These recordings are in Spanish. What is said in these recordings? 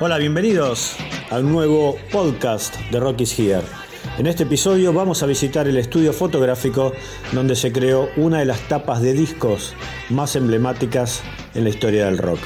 Hola, bienvenidos a un nuevo podcast de Rocky's Here. En este episodio vamos a visitar el estudio fotográfico donde se creó una de las tapas de discos más emblemáticas en la historia del rock,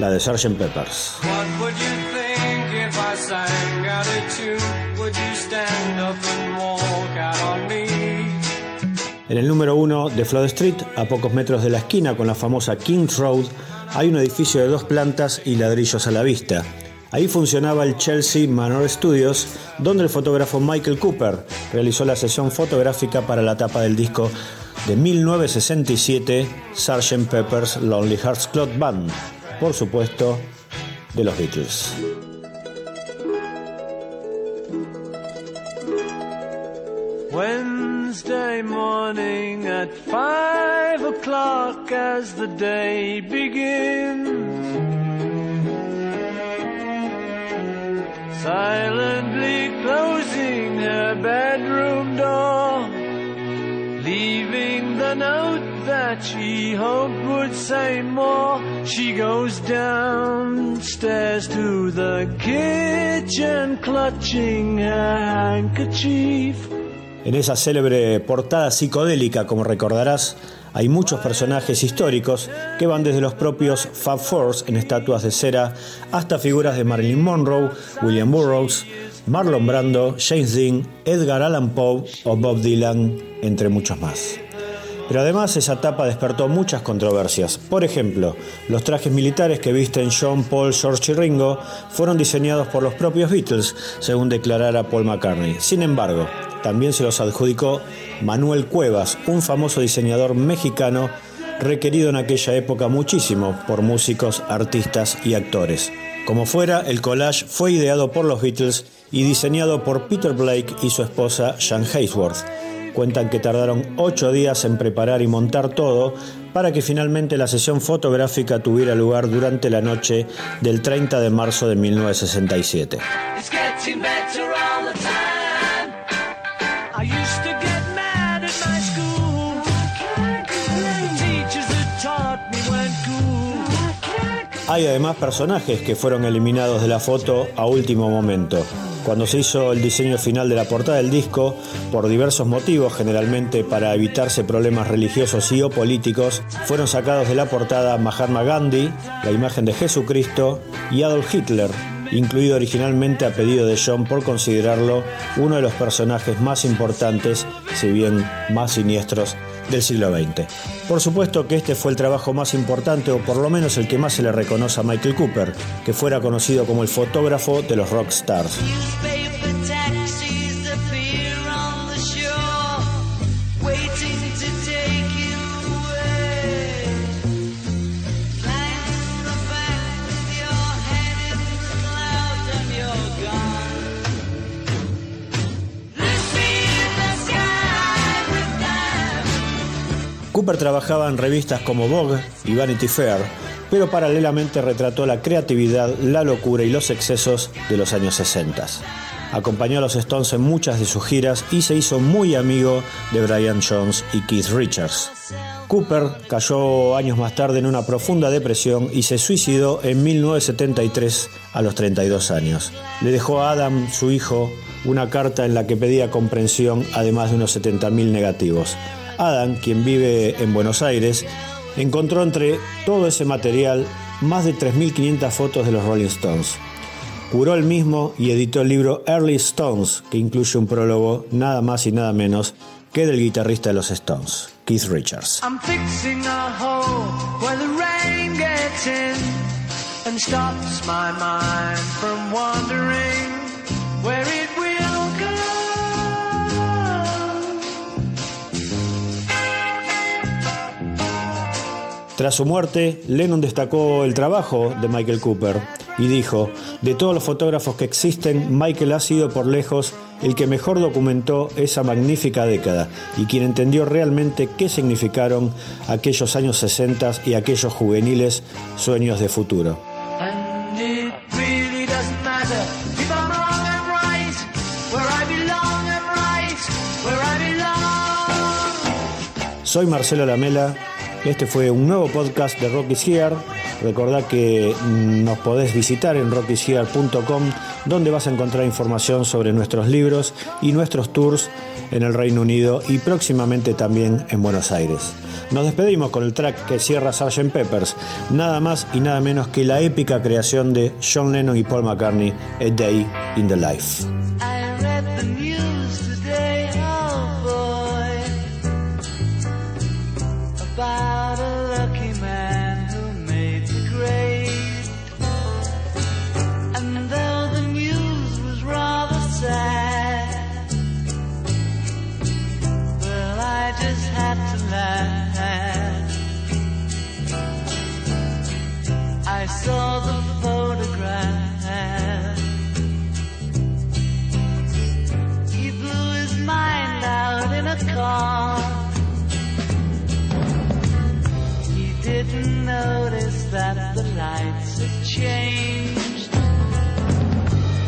la de Sgt. Peppers. En el número uno de Flood Street, a pocos metros de la esquina con la famosa Kings Road, hay un edificio de dos plantas y ladrillos a la vista. Ahí funcionaba el Chelsea Manor Studios, donde el fotógrafo Michael Cooper realizó la sesión fotográfica para la tapa del disco de 1967, Sgt. Pepper's Lonely Hearts Club Band, por supuesto, de los Beatles. Wednesday morning at o'clock as the day begins. Silently closing her bedroom door, leaving the note that she hoped would say more. She goes downstairs to the kitchen, clutching her handkerchief. En esa célebre portada psicodélica, como recordarás, hay muchos personajes históricos que van desde los propios Fab Fours en estatuas de cera hasta figuras de Marilyn Monroe, William Burroughs, Marlon Brando, James Dean, Edgar Allan Poe o Bob Dylan, entre muchos más. Pero además esa etapa despertó muchas controversias. Por ejemplo, los trajes militares que visten John, Paul, George y Ringo fueron diseñados por los propios Beatles, según declarara Paul McCartney. Sin embargo, también se los adjudicó Manuel Cuevas, un famoso diseñador mexicano requerido en aquella época muchísimo por músicos, artistas y actores. Como fuera, el collage fue ideado por los Beatles y diseñado por Peter Blake y su esposa Jan Haysworth. Cuentan que tardaron ocho días en preparar y montar todo para que finalmente la sesión fotográfica tuviera lugar durante la noche del 30 de marzo de 1967. Hay además personajes que fueron eliminados de la foto a último momento. Cuando se hizo el diseño final de la portada del disco, por diversos motivos, generalmente para evitarse problemas religiosos y o políticos, fueron sacados de la portada Mahatma Gandhi, la imagen de Jesucristo y Adolf Hitler, incluido originalmente a pedido de John por considerarlo uno de los personajes más importantes, si bien más siniestros, del siglo XX. Por supuesto que este fue el trabajo más importante o por lo menos el que más se le reconoce a Michael Cooper, que fuera conocido como el fotógrafo de los rock stars. Cooper trabajaba en revistas como Vogue y Vanity Fair, pero paralelamente retrató la creatividad, la locura y los excesos de los años 60. Acompañó a los Stones en muchas de sus giras y se hizo muy amigo de Brian Jones y Keith Richards. Cooper cayó años más tarde en una profunda depresión y se suicidó en 1973 a los 32 años. Le dejó a Adam, su hijo, una carta en la que pedía comprensión además de unos 70.000 negativos. Adam, quien vive en Buenos Aires, encontró entre todo ese material más de 3.500 fotos de los Rolling Stones. Curó el mismo y editó el libro Early Stones, que incluye un prólogo nada más y nada menos que del guitarrista de los Stones, Keith Richards. Tras su muerte, Lennon destacó el trabajo de Michael Cooper y dijo, de todos los fotógrafos que existen, Michael ha sido por lejos el que mejor documentó esa magnífica década y quien entendió realmente qué significaron aquellos años 60 y aquellos juveniles sueños de futuro. Soy Marcelo Lamela este fue un nuevo podcast de Rocky's Here. Recordá que nos podés visitar en rockyciar.com donde vas a encontrar información sobre nuestros libros y nuestros tours en el Reino Unido y próximamente también en Buenos Aires. Nos despedimos con el track que cierra Sgt. Peppers, nada más y nada menos que la épica creación de John Lennon y Paul McCartney, A Day in the Life. Lights had changed.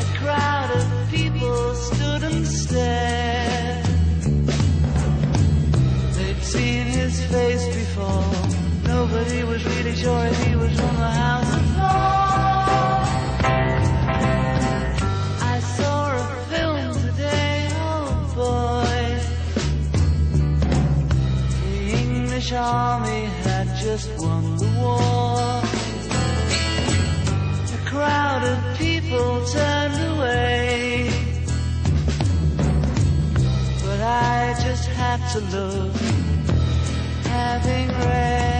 A crowd of people stood and stared. They'd seen his face before. Nobody was really sure he was from the house of I saw a film today, oh boy. The English army had just won the war. People turned away. But I just had to look, having read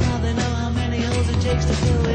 Now they know how many holes it takes to fill